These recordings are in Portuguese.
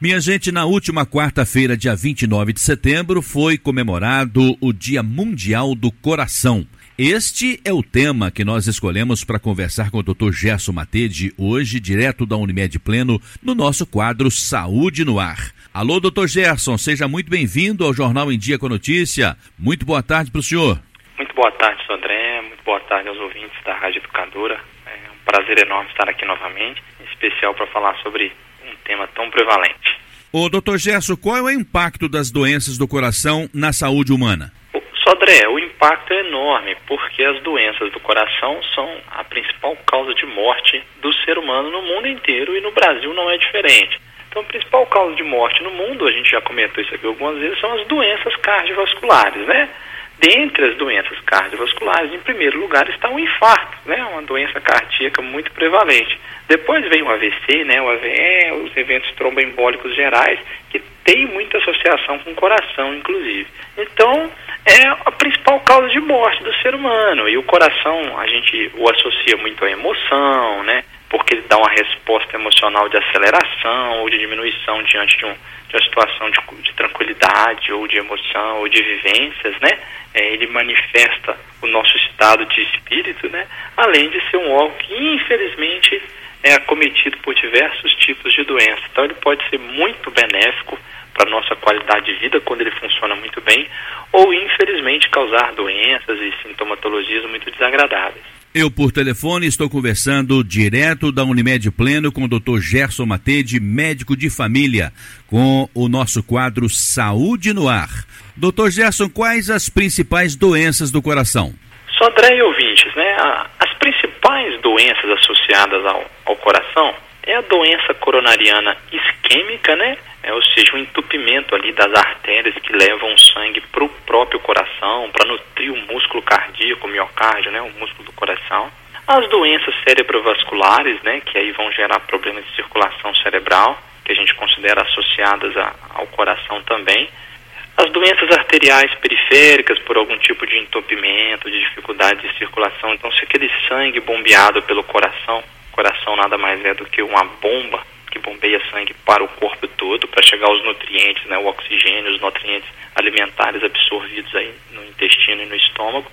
Minha gente, na última quarta-feira, dia 29 de setembro, foi comemorado o Dia Mundial do Coração. Este é o tema que nós escolhemos para conversar com o Dr. Gerson Matede, hoje, direto da Unimed Pleno, no nosso quadro Saúde no Ar. Alô, doutor Gerson, seja muito bem-vindo ao Jornal em Dia com Notícia. Muito boa tarde para o senhor. Muito boa tarde, André. Muito boa tarde aos ouvintes da Rádio Educadora. É um prazer enorme estar aqui novamente, em especial para falar sobre tema tão prevalente. Ô, doutor Gerson, qual é o impacto das doenças do coração na saúde humana? Sodré, o impacto é enorme, porque as doenças do coração são a principal causa de morte do ser humano no mundo inteiro e no Brasil não é diferente. Então, a principal causa de morte no mundo, a gente já comentou isso aqui algumas vezes, são as doenças cardiovasculares, né? Dentre as doenças cardiovasculares, em primeiro lugar está o infarto, né? Uma doença cardíaca muito prevalente. Depois vem o AVC, né? O AVE, os eventos tromboembólicos gerais, que tem muita associação com o coração, inclusive. Então, é a principal causa de morte do ser humano. E o coração, a gente o associa muito à emoção, né? Porque ele dá uma resposta emocional de aceleração ou de diminuição diante de, um, de uma situação de, de tranquilidade ou de emoção ou de vivências, né? É, ele manifesta o nosso estado de espírito, né? Além de ser um órgão que, infelizmente, é acometido por diversos tipos de doenças. Então, ele pode ser muito benéfico para a nossa qualidade de vida quando ele funciona muito bem, ou infelizmente causar doenças e sintomatologias muito desagradáveis. Eu, por telefone, estou conversando direto da Unimed Pleno com o Dr. Gerson Matede, médico de família, com o nosso quadro Saúde no Ar. Doutor Gerson, quais as principais doenças do coração? Só e ouvintes, né? As principais doenças associadas ao, ao coração é a doença coronariana isquêmica, né? É, ou seja, o entupimento ali das artérias que levam o sangue para o próprio coração, para nutrir o músculo cardíaco, o miocárdio, né, o músculo do coração. As doenças cerebrovasculares, né, que aí vão gerar problemas de circulação cerebral, que a gente considera associadas a, ao coração também. As doenças arteriais periféricas por algum tipo de entupimento, de dificuldade de circulação. Então, se aquele sangue bombeado pelo coração, coração nada mais é do que uma bomba bombeia sangue para o corpo todo para chegar aos nutrientes, né, o oxigênio, os nutrientes alimentares absorvidos aí no intestino e no estômago.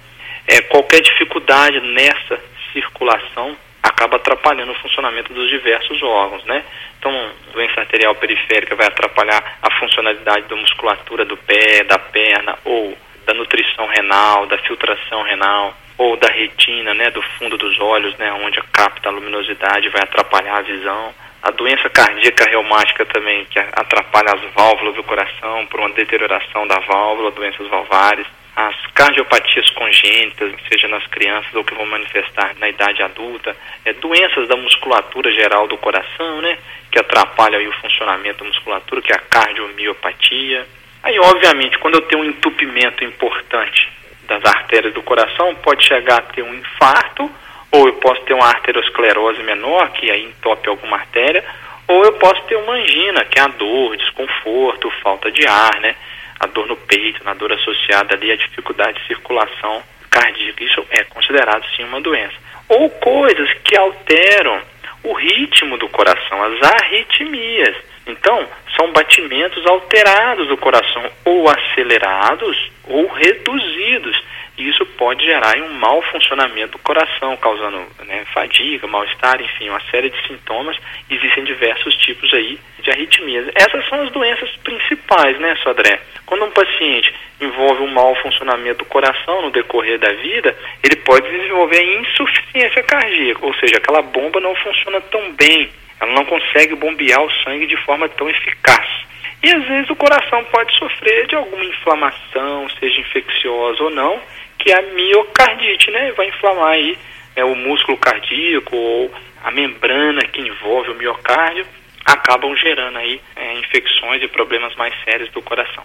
É, qualquer dificuldade nessa circulação acaba atrapalhando o funcionamento dos diversos órgãos, né? Então, doença arterial periférica vai atrapalhar a funcionalidade da musculatura do pé, da perna ou da nutrição renal, da filtração renal ou da retina, né, do fundo dos olhos, né, onde capta a luminosidade, vai atrapalhar a visão a doença cardíaca reumática também, que atrapalha as válvulas do coração por uma deterioração da válvula, doenças valvares. As cardiopatias congênitas, seja nas crianças ou que vão manifestar na idade adulta, é, doenças da musculatura geral do coração, né, que atrapalham o funcionamento da musculatura, que é a cardiomiopatia. Aí, obviamente, quando eu tenho um entupimento importante das artérias do coração, pode chegar a ter um infarto ou eu posso ter uma arteriosclerose menor, que aí entope alguma artéria, ou eu posso ter uma angina, que é a dor, desconforto, falta de ar, né? A dor no peito, na dor associada ali à dificuldade de circulação cardíaca. Isso é considerado sim uma doença. Ou coisas que alteram o ritmo do coração, as arritmias. Então, são batimentos alterados do coração, ou acelerados ou reduzidos. Isso pode gerar um mau funcionamento do coração, causando né, fadiga, mal-estar, enfim, uma série de sintomas. Existem diversos tipos aí de arritmias. Essas são as doenças principais, né, Sodré? Quando um paciente envolve um mau funcionamento do coração no decorrer da vida, ele pode desenvolver insuficiência cardíaca, ou seja, aquela bomba não funciona tão bem, ela não consegue bombear o sangue de forma tão eficaz. E às vezes o coração pode sofrer de alguma inflamação, seja infecciosa ou não, que é a miocardite, né? Vai inflamar aí é, o músculo cardíaco ou a membrana que envolve o miocárdio, acabam gerando aí é, infecções e problemas mais sérios do coração.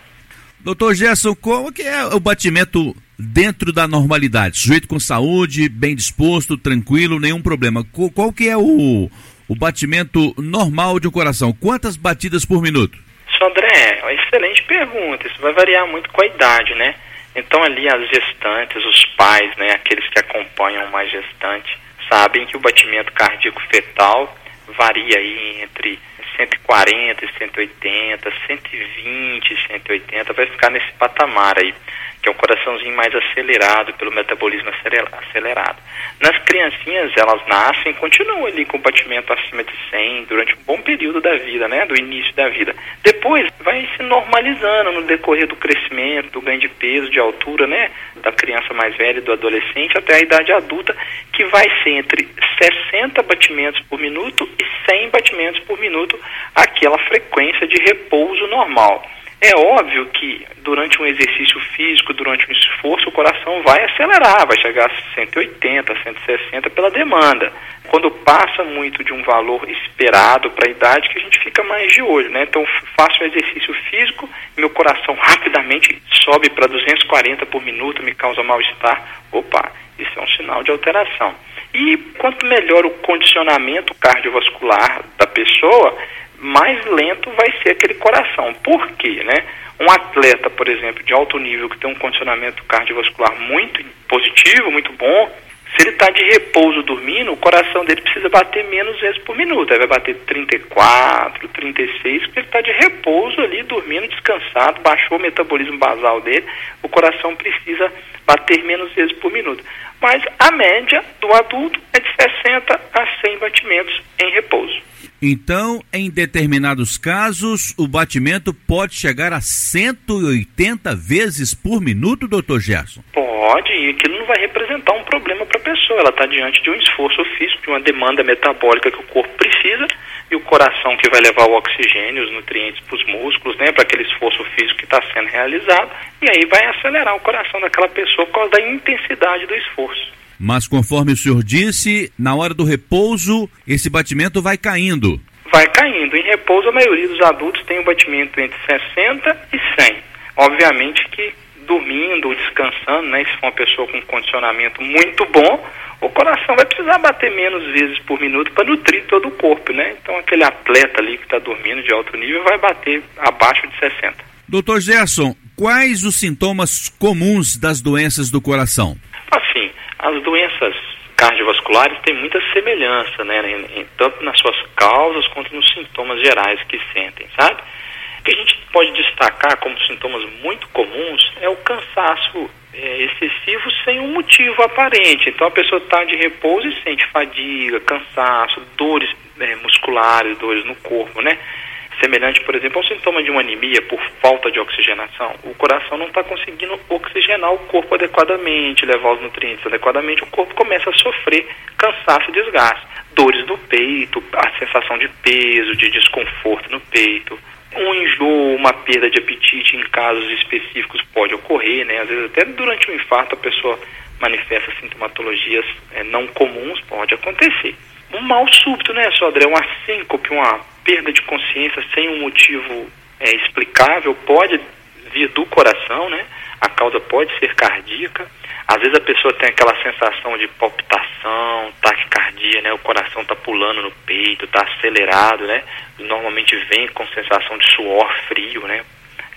Doutor Gerson, como que é o batimento dentro da normalidade? Sujeito com saúde, bem disposto, tranquilo, nenhum problema. Qual que é o, o batimento normal de um coração? Quantas batidas por minuto? André, uma excelente pergunta. Isso vai variar muito com a idade, né? Então ali as gestantes, os pais, né, aqueles que acompanham uma gestante, sabem que o batimento cardíaco fetal varia aí entre 140 e 180, 120 e 180, vai ficar nesse patamar aí que é um coraçãozinho mais acelerado pelo metabolismo acelerado. Nas criancinhas, elas nascem e continuam ali com batimento acima de 100 durante um bom período da vida, né, do início da vida. Depois vai se normalizando no decorrer do crescimento, do ganho de peso, de altura, né, da criança mais velha do adolescente até a idade adulta, que vai ser entre 60 batimentos por minuto e 100 batimentos por minuto, aquela frequência de repouso normal. É óbvio que durante um exercício físico, durante um esforço, o coração vai acelerar, vai chegar a 180, 160 pela demanda. Quando passa muito de um valor esperado para a idade, que a gente fica mais de olho, né? Então, faço um exercício físico, meu coração rapidamente sobe para 240 por minuto, me causa mal-estar. Opa, isso é um sinal de alteração. E quanto melhor o condicionamento cardiovascular da pessoa, mais lento vai ser aquele coração. Por quê, né? Um atleta, por exemplo, de alto nível que tem um condicionamento cardiovascular muito positivo, muito bom, se ele está de repouso dormindo, o coração dele precisa bater menos vezes por minuto. Ele vai bater 34, 36, porque ele está de repouso ali, dormindo, descansado, baixou o metabolismo basal dele, o coração precisa bater menos vezes por minuto. Mas a média do adulto é de 60 a 100 batimentos em repouso. Então, em determinados casos, o batimento pode chegar a 180 vezes por minuto, doutor Gerson? Pode, e aquilo não vai representar um problema para a pessoa. Ela está diante de um esforço físico, de uma demanda metabólica que o corpo precisa, e o coração que vai levar o oxigênio, os nutrientes para os músculos, né, para aquele esforço físico que está sendo realizado, e aí vai acelerar o coração daquela pessoa por causa da intensidade do esforço. Mas conforme o senhor disse, na hora do repouso, esse batimento vai caindo. Vai caindo. Em repouso, a maioria dos adultos tem um batimento entre 60 e 100. Obviamente que dormindo, descansando, né, se for uma pessoa com um condicionamento muito bom, o coração vai precisar bater menos vezes por minuto para nutrir todo o corpo, né? Então aquele atleta ali que está dormindo de alto nível vai bater abaixo de 60. Doutor Gerson, quais os sintomas comuns das doenças do coração? Assim, as doenças cardiovasculares têm muita semelhança, né, em, em, tanto nas suas causas quanto nos sintomas gerais que sentem, sabe? O que a gente pode destacar como sintomas muito comuns é o cansaço é, excessivo sem um motivo aparente. Então a pessoa está de repouso e sente fadiga, cansaço, dores é, musculares, dores no corpo, né? Semelhante, por exemplo, ao sintoma de uma anemia por falta de oxigenação. O coração não está conseguindo oxigenar o corpo adequadamente, levar os nutrientes adequadamente, o corpo começa a sofrer cansaço e desgaste. Dores no peito, a sensação de peso, de desconforto no peito, um enjoo, uma perda de apetite em casos específicos pode ocorrer, né? Às vezes até durante um infarto a pessoa manifesta sintomatologias é, não comuns, pode acontecer. Um mal súbito, né, Sodré? Uma síncope, uma perda de consciência sem um motivo é, explicável pode vir do coração, né? A causa pode ser cardíaca. Às vezes a pessoa tem aquela sensação de palpitação, taquicardia, né? O coração está pulando no peito, está acelerado, né? Normalmente vem com sensação de suor frio, né?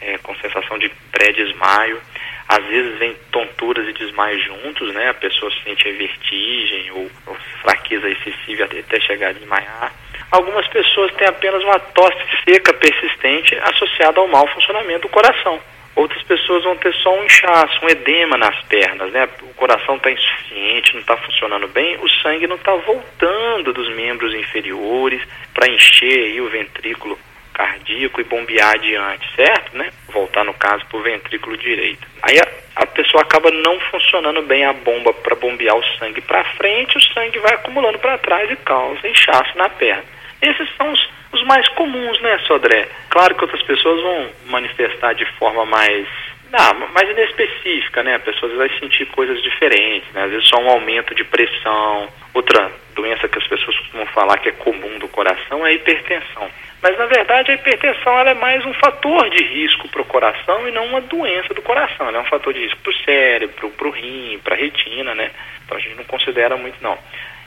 É, com sensação de pré-desmaio. Às vezes vem tonturas e desmaios juntos, né? A pessoa sente vertigem ou, ou fraqueza excessiva até chegar a desmaiar. Algumas pessoas têm apenas uma tosse seca persistente associada ao mau funcionamento do coração. Outras pessoas vão ter só um inchaço, um edema nas pernas, né? O coração está insuficiente, não está funcionando bem, o sangue não está voltando dos membros inferiores para encher aí o ventrículo cardíaco e bombear adiante, certo? Né? Voltar, no caso, para o ventrículo direito. Aí a, a, pessoa acaba não funcionando bem a bomba para bombear o sangue para frente, o sangue vai acumulando para trás e causa inchaço na perna. Esses são os, os mais comuns, né, Sodré? Claro que outras pessoas vão manifestar de forma mais não, mais inespecífica, né? A pessoa vai sentir coisas diferentes, né? Às vezes só um aumento de pressão. Outra doença que as pessoas costumam falar que é comum do coração é a hipertensão. Mas na verdade a hipertensão ela é mais um fator de risco para o coração e não uma doença do coração. Ela é um fator de risco para o cérebro, para o rim, para a retina, né? Então a gente não considera muito não.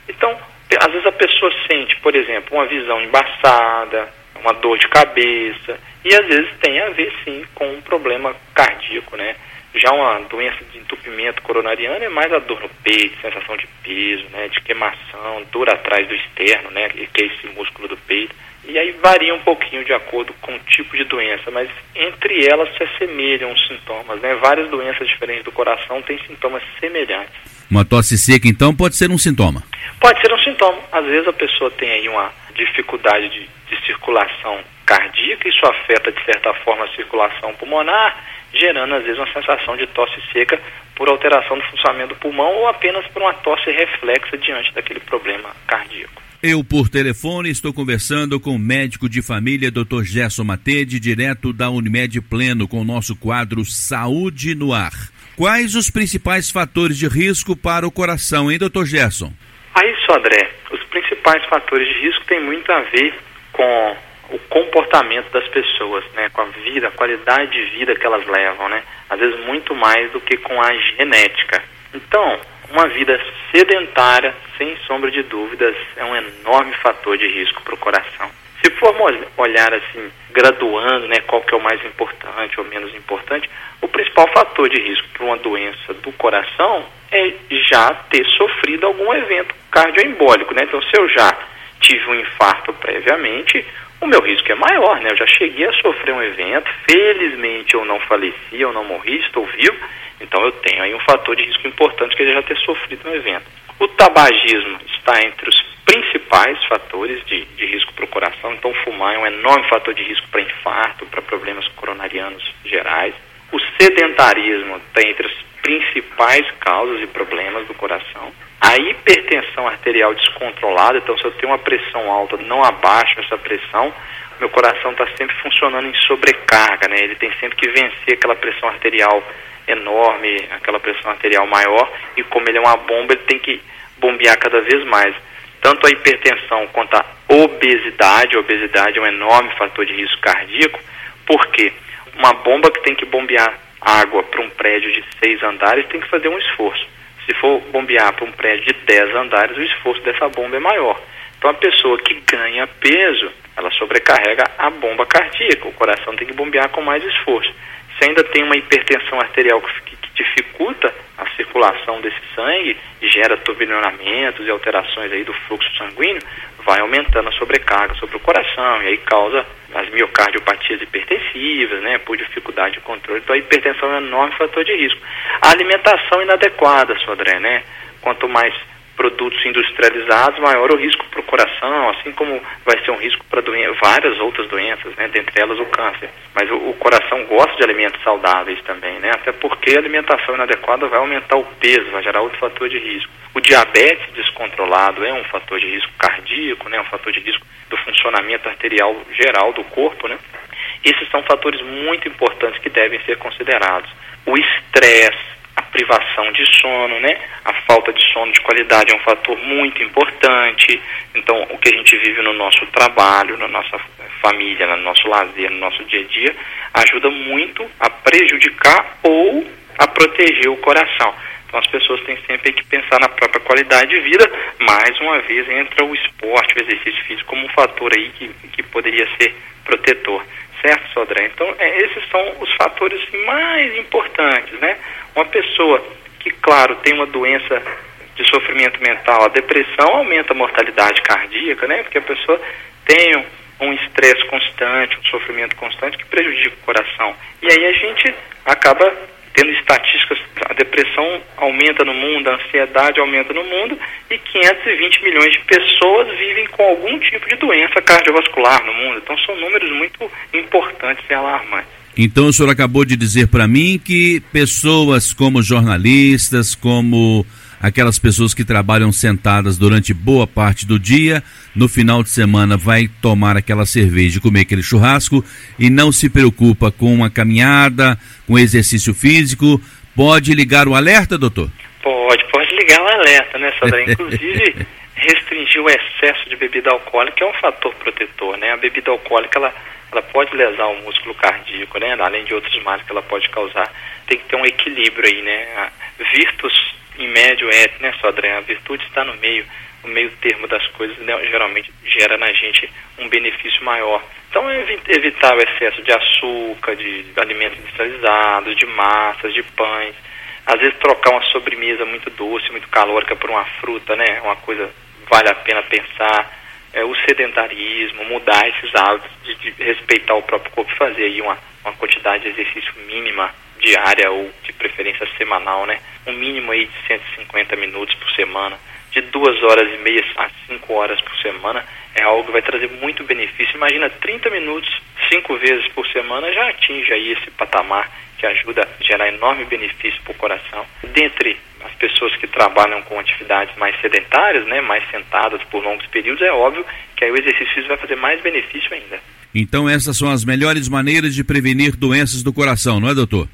Então, às vezes pessoa sente, por exemplo, uma visão embaçada, uma dor de cabeça, e às vezes tem a ver sim com um problema cardíaco, né? Já uma doença de entupimento coronariano é mais a dor no peito, sensação de peso, né, de queimação, dor atrás do externo, né, que é esse músculo do peito, E aí varia um pouquinho de acordo com o tipo de doença, mas entre elas se assemelham os sintomas, né? Várias doenças diferentes do coração têm sintomas semelhantes. Uma tosse seca, então, pode ser um sintoma? Pode ser um sintoma. Às vezes a pessoa tem aí uma dificuldade de, de circulação cardíaca, isso afeta de certa forma a circulação pulmonar, gerando às vezes uma sensação de tosse seca por alteração do funcionamento do pulmão ou apenas por uma tosse reflexa diante daquele problema cardíaco. Eu, por telefone, estou conversando com o médico de família, Dr. Gerson Matede, direto da Unimed Pleno, com o nosso quadro Saúde no Ar. Quais os principais fatores de risco para o coração, hein, Dr. Gerson? Aí, só André, os principais fatores de risco têm muito a ver com o comportamento das pessoas, né, com a vida, a qualidade de vida que elas levam, né, às vezes muito mais do que com a genética. Então, uma vida sedentária, sem sombra de dúvidas, é um enorme fator de risco para o coração. Se formos olhar assim, graduando, né, qual que é o mais importante ou menos importante, o principal fator de risco para uma doença do coração é já ter sofrido algum evento cardioembólico, né? Então, se eu já tive um infarto previamente, o meu risco é maior, né? Eu já cheguei a sofrer um evento, felizmente eu não faleci, eu não morri, estou vivo, então eu tenho aí um fator de risco importante que é já ter sofrido um evento. O tabagismo está entre os principais fatores de, de risco para o coração, então fumar é um enorme fator de risco para infarto, para problemas coronarianos gerais. O sedentarismo está entre as principais causas e problemas do coração. A hipertensão arterial descontrolada, então se eu tenho uma pressão alta, não abaixo essa pressão, meu coração está sempre funcionando em sobrecarga, né? Ele tem sempre que vencer aquela pressão arterial enorme, aquela pressão arterial maior, e como ele é uma bomba, ele tem que bombear cada vez mais. Tanto a hipertensão quanto a obesidade, a obesidade é um enorme fator de risco cardíaco, porque uma bomba que tem que bombear água para um prédio de seis andares tem que fazer um esforço. Se for bombear para um prédio de dez andares, o esforço dessa bomba é maior. Então a pessoa que ganha peso, ela sobrecarrega a bomba cardíaca, o coração tem que bombear com mais esforço. Se ainda tem uma hipertensão arterial que, dificulta a circulação desse sangue gera turbinionamentos e alterações aí do fluxo sanguíneo, vai aumentando a sobrecarga sobre o coração e aí causa as miocardiopatias hipertensivas, né, por dificuldade de controle. Então a hipertensão é um enorme fator de risco. A alimentação inadequada, Sodré, né? Quanto mais produtos industrializados, maior o risco para o coração, assim como vai ser um risco para várias outras doenças, né, dentre elas o câncer. Mas o, o, coração gosta de alimentos saudáveis também, né, até porque a alimentação inadequada vai aumentar o peso, vai gerar outro fator de risco. O diabetes descontrolado é um fator de risco cardíaco, né, um fator de risco do funcionamento arterial geral do corpo, né. Esses são fatores muito importantes que devem ser considerados. O estresse, privação de sono, né? A falta de sono de qualidade é um fator muito importante. Então, o que a gente vive no nosso trabalho, na nossa família, no nosso lazer, no nosso dia a dia, ajuda muito a prejudicar ou a proteger o coração. Então, as pessoas têm sempre que pensar na própria qualidade de vida. Mais uma vez, entra o esporte, o exercício físico como um fator aí que, que poderia ser protetor certo, Sodré? Então, é, esses são os fatores mais importantes, né? Uma pessoa que, claro, tem uma doença de sofrimento mental, a depressão aumenta a mortalidade cardíaca, né? Porque a pessoa tem um estresse constante, um sofrimento constante que prejudica o coração. E aí a gente acaba tendo estatísticas, a depressão aumenta no mundo, a ansiedade aumenta no mundo e 520 milhões de pessoas vivem com algum tipo de doença cardiovascular no mundo. Então são números muito importantes e alarmantes. Então o senhor acabou de dizer para mim que pessoas como jornalistas, como aquelas pessoas que trabalham sentadas durante boa parte do dia, no final de semana vai tomar aquela cerveja, comer aquele churrasco e não se preocupa com uma caminhada, com exercício físico, pode ligar o alerta, doutor? Pode, pode ligar o alerta, né, Sandra? Inclusive, restringir o excesso de bebida alcoólica é um fator protetor, né? A bebida alcoólica, ela, ela pode lesar o músculo cardíaco, né? Além de outros males que ela pode causar. Tem que ter um equilíbrio aí, né? Virtus em médio é, né, Sodré? A virtude está no meio, no meio termo das coisas, né, geralmente gera na gente um benefício maior. Então, evitar o excesso de açúcar, de alimentos industrializados, de massas, de pães. Às vezes, trocar uma sobremesa muito doce, muito calórica por uma fruta, né? Uma coisa vale a pena pensar. é, o sedentarismo, mudar esses hábitos de, de, respeitar o próprio corpo, fazer aí uma, uma quantidade de exercício mínima diária ou de preferência semanal, né? Um mínimo aí de 150 minutos por semana, de duas horas e meia a cinco horas por semana, é algo que vai trazer muito benefício. Imagina 30 minutos, cinco vezes por semana, já atinge aí esse patamar que ajuda a gerar enorme benefício para o coração. Dentre as pessoas que trabalham com atividades mais sedentárias, né, mais sentadas por longos períodos, é óbvio que aí o exercício vai fazer mais benefício ainda. Então essas são as melhores maneiras de prevenir doenças do coração, não é, doutor?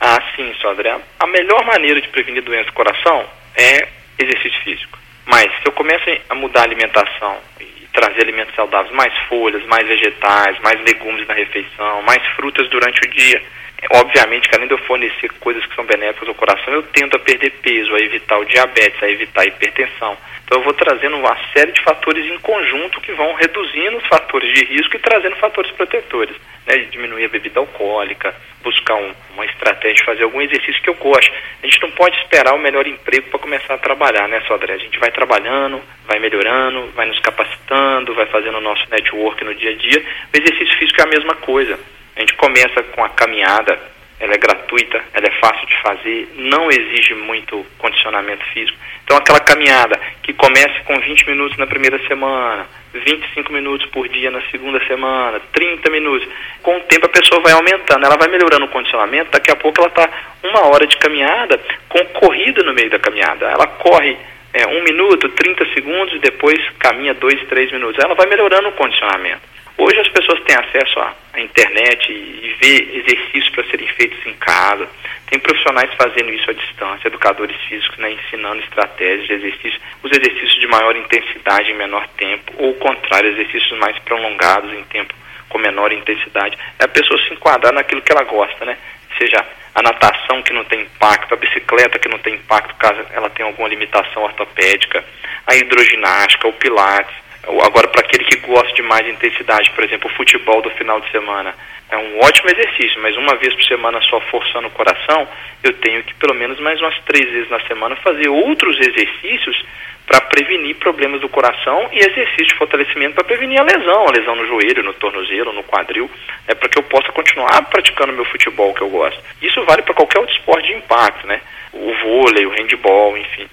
Ah, sim, só André. A melhor maneira de prevenir doenças do coração é exercício físico. Mas se eu começo a mudar a alimentação e trazer alimentos saudáveis, mais folhas, mais vegetais, mais legumes na refeição, mais frutas durante o dia, obviamente que além de eu fornecer coisas que são benéficas ao coração, eu tendo a perder peso, a evitar o diabetes, a evitar a hipertensão. Então eu vou trazendo uma série de fatores em conjunto que vão reduzindo os fatores de risco e trazendo fatores protetores. Né, diminuir a bebida alcoólica, buscar um, uma estratégia fazer algum exercício que eu gosto. A gente não pode esperar o melhor emprego para começar a trabalhar, né, Sodré? A gente vai trabalhando, vai melhorando, vai nos capacitando, vai fazendo o nosso network no dia a dia. O exercício físico é a mesma coisa. A gente começa com a caminhada, ela é gratuita, ela é fácil de fazer, não exige muito condicionamento físico. Então, aquela caminhada que começa com 20 minutos na primeira semana, 25 minutos por dia na segunda semana, 30 minutos, com o tempo a pessoa vai aumentando, ela vai melhorando o condicionamento, daqui a pouco ela está uma hora de caminhada com corrida no meio da caminhada. Ela corre é, um minuto, 30 segundos e depois caminha dois, três minutos. Ela vai melhorando o condicionamento. Hoje as pessoas têm acesso à, internet e, e vê exercícios para serem feitos em casa. Tem profissionais fazendo isso à distância, educadores físicos né, ensinando estratégias de exercício, os exercícios de maior intensidade em menor tempo, ou o contrário, exercícios mais prolongados em tempo com menor intensidade. É a pessoa se enquadrar naquilo que ela gosta, né? Seja a natação que não tem impacto, a bicicleta que não tem impacto caso ela tenha alguma limitação ortopédica, a hidroginástica, o pilates Agora, para aquele que gosta de mais intensidade, por exemplo, o futebol do final de semana, é um ótimo exercício, mas uma vez por semana só forçando o coração, eu tenho que pelo menos mais umas três vezes na semana fazer outros exercícios para prevenir problemas do coração e exercício de fortalecimento para prevenir a lesão, a lesão no joelho, no tornozelo, no quadril, é para que eu possa continuar praticando meu futebol que eu gosto. Isso vale para qualquer outro esporte de impacto, né? O vôlei, o handball, enfim.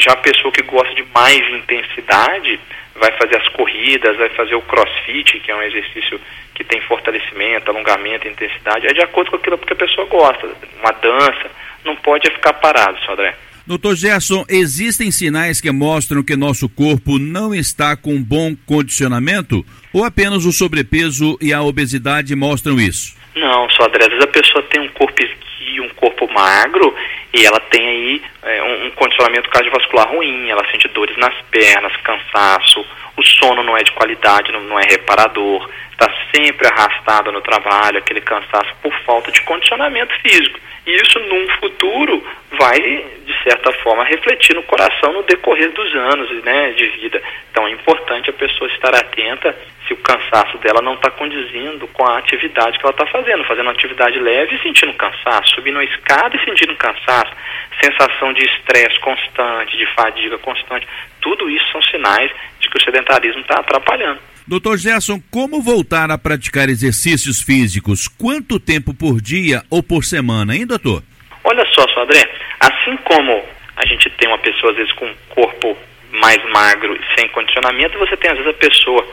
já a pessoa que gosta de mais intensidade, vai fazer as corridas, vai fazer o crossfit, que é um exercício que tem fortalecimento, alongamento, intensidade, é de acordo com aquilo que a pessoa gosta. Uma dança, não pode ficar parado, senhor André. Doutor Gerson, existem sinais que mostram que nosso corpo não está com bom condicionamento? Ou apenas o sobrepeso e a obesidade mostram isso? Não, só André, às vezes a pessoa tem um corpo esguio, um corpo magro, e ela tem aí é, um, um condicionamento cardiovascular ruim, ela sente dores nas pernas, cansaço, o sono não é de qualidade, não, não é reparador, está sempre arrastada no trabalho, aquele cansaço por falta de condicionamento físico. E isso, num futuro, vai, de certa forma, refletir no coração no decorrer dos anos né, de vida. Então, é importante a pessoa estar atenta se o cansaço dela não está condizindo com a atividade que ela está fazendo, fazendo uma atividade leve e sentindo cansaço, subindo a escada e sentindo cansaço, sensação de estresse constante, de fadiga constante. Tudo isso são sinais de que o sedentarismo está atrapalhando. Doutor Gerson, como voltar a praticar exercícios físicos? Quanto tempo por dia ou por semana, hein, doutor? Olha só, só André, assim como a gente tem uma pessoa, às vezes, com um corpo mais magro e sem condicionamento, você tem, às vezes, a pessoa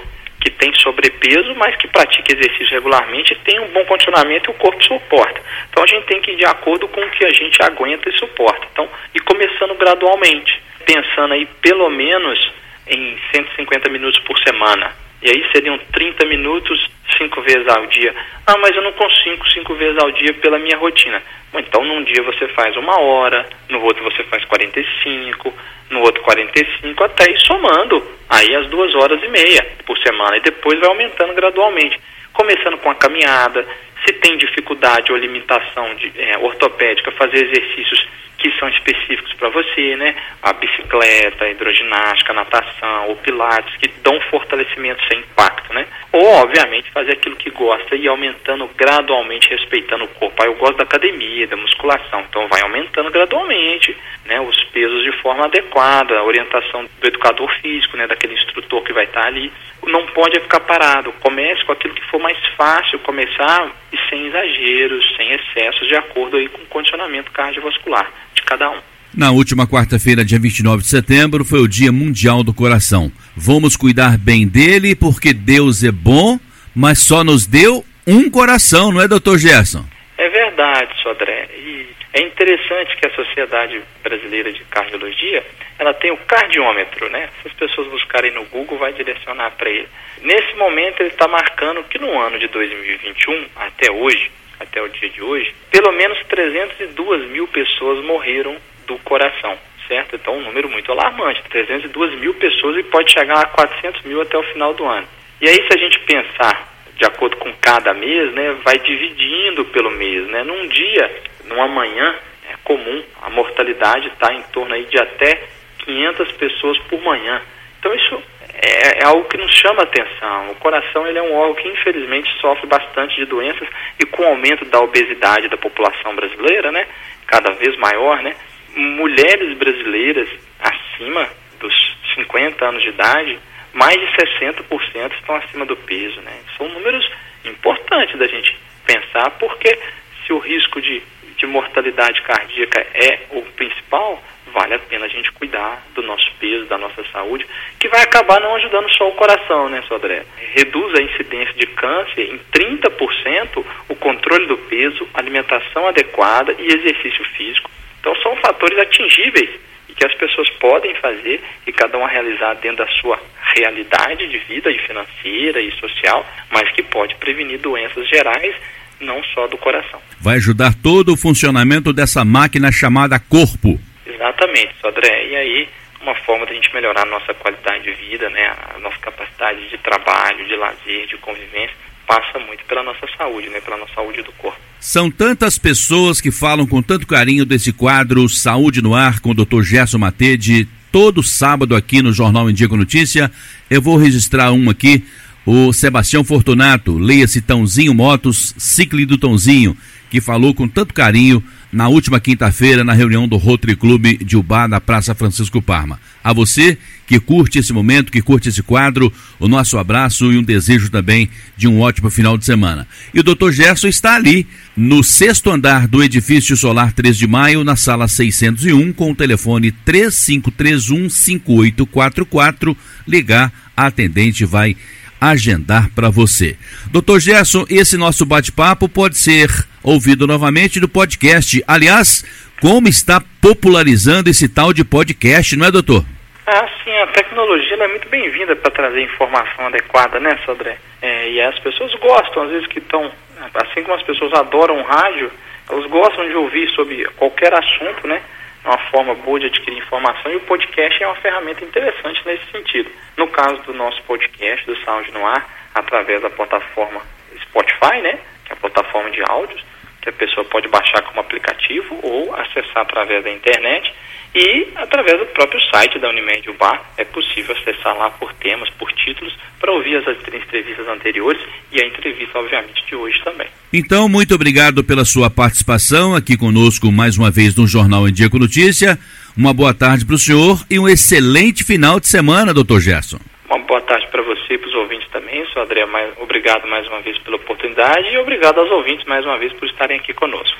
que tem sobrepeso, mas que pratica exercício regularmente tem um bom condicionamento e o corpo suporta. Então a gente tem que ir de acordo com o que a gente aguenta e suporta. Então, e começando gradualmente, pensando aí pelo menos em 150 minutos por semana. E aí seriam 30 minutos cinco vezes ao dia. Ah, mas eu não consigo cinco vezes ao dia pela minha rotina. Bom, então num dia você faz uma hora, no outro você faz 45, no outro 45, até ir somando aí as duas horas e meia por semana. E depois vai aumentando gradualmente. Começando com a caminhada, se tem dificuldade ou limitação de, é, ortopédica, fazer exercícios que são específicos para você, né? A bicicleta, a hidroginástica, a natação, o pilates, que dão fortalecimento sem impacto, né? Ou, obviamente, fazer aquilo que gosta e aumentando gradualmente, respeitando o corpo. Aí eu gosto da academia, da musculação, então vai aumentando gradualmente, né? Os pesos de forma adequada, a orientação do educador físico, né? Daquele instrutor que vai estar ali. Não pode ficar parado. Comece com aquilo que for mais fácil começar e sem exageros, sem excessos, de acordo aí com o condicionamento cardiovascular de cada um. Na última quarta-feira, dia 29 de setembro, foi o Dia Mundial do Coração. Vamos cuidar bem dele porque Deus é bom, mas só nos deu um coração, não é, doutor Gerson? É verdade, Sodré. E é interessante que a Sociedade Brasileira de Cardiologia, ela tem o cardiômetro, né? Se as pessoas buscarem no Google, vai direcionar para ele. Nesse momento, ele está marcando que no ano de 2021, até hoje, até o dia de hoje, pelo menos 302 mil pessoas morreram do coração, certo? Então, um número muito alarmante, 302 mil pessoas e pode chegar a 400 mil até o final do ano. E aí, se a gente pensar de acordo com cada mês, né, vai dividindo pelo mês, né? Num dia, numa manhã, é comum a mortalidade está em torno aí de até 500 pessoas por manhã. Então isso é, é, algo que nos chama atenção. O coração ele é um órgão que infelizmente sofre bastante de doenças e com o aumento da obesidade da população brasileira, né, cada vez maior, né, mulheres brasileiras acima dos 50 anos de idade, mais de 60% estão acima do peso, né. São números importantes da gente pensar, porque se o risco de, de mortalidade cardíaca é o principal, vale a pena a gente cuidar do nosso peso, da nossa saúde, que vai acabar não ajudando só o coração, né, Sodré? Reduz a incidência de câncer em 30% o controle do peso, alimentação adequada e exercício físico. Então são fatores atingíveis e que as pessoas podem fazer e cada um realizar dentro da sua realidade de vida e financeira e social, mas que pode prevenir doenças gerais não só do coração. Vai ajudar todo o funcionamento dessa máquina chamada corpo. Exatamente, Sodré. E aí, uma forma da gente melhorar a nossa qualidade de vida, né, a nossa capacidade de trabalho, de lazer, de convivência, passa muito pela nossa saúde, né, pela nossa saúde do corpo. São tantas pessoas que falam com tanto carinho desse quadro Saúde no Ar com o Dr. Gerson Matede, todo sábado aqui no Jornal Indico Notícia. Eu vou registrar um aqui, o Sebastião Fortunato, leia-se Tãozinho Motos, Cicle do Tãozinho, que falou com tanto carinho na última quinta-feira na reunião do Rotary Clube de Ubá na Praça Francisco Parma. A você que curte esse momento, que curte esse quadro, o nosso abraço e um desejo também de um ótimo final de semana. E o Dr. Gerson está ali, no sexto andar do edifício Solar 3 de Maio, na sala 601, com o telefone 3531 5844. Ligar, a atendente vai agendar para você. Doutor Gerson, esse nosso bate-papo pode ser ouvido novamente no podcast. Aliás, como está popularizando esse tal de podcast, não é, doutor? Ah, sim, a tecnologia é muito bem-vinda para trazer informação adequada, né, Sodré? É, e as pessoas gostam, às vezes, que estão, assim como as pessoas adoram rádio, elas gostam de ouvir sobre qualquer assunto, né? Uma forma boa de adquirir informação e o podcast é uma ferramenta interessante nesse sentido. No caso do nosso podcast, do Sound no Ar, através da plataforma Spotify, né, que é a plataforma de áudios, que a pessoa pode baixar como aplicativo ou acessar através da internet e através do próprio site da Unimed Bar é possível acessar lá por temas, por títulos, para ouvir as entrevistas anteriores e a entrevista, obviamente, de hoje também. Então, muito obrigado pela sua participação aqui conosco mais uma vez no Jornal em Dia com Notícia. Uma boa tarde para o senhor e um excelente final de semana, doutor Gerson. Uma boa tarde para você e para os Sou André, mais, obrigado mais uma vez pela oportunidade e obrigado aos ouvintes mais uma vez por estarem aqui conosco.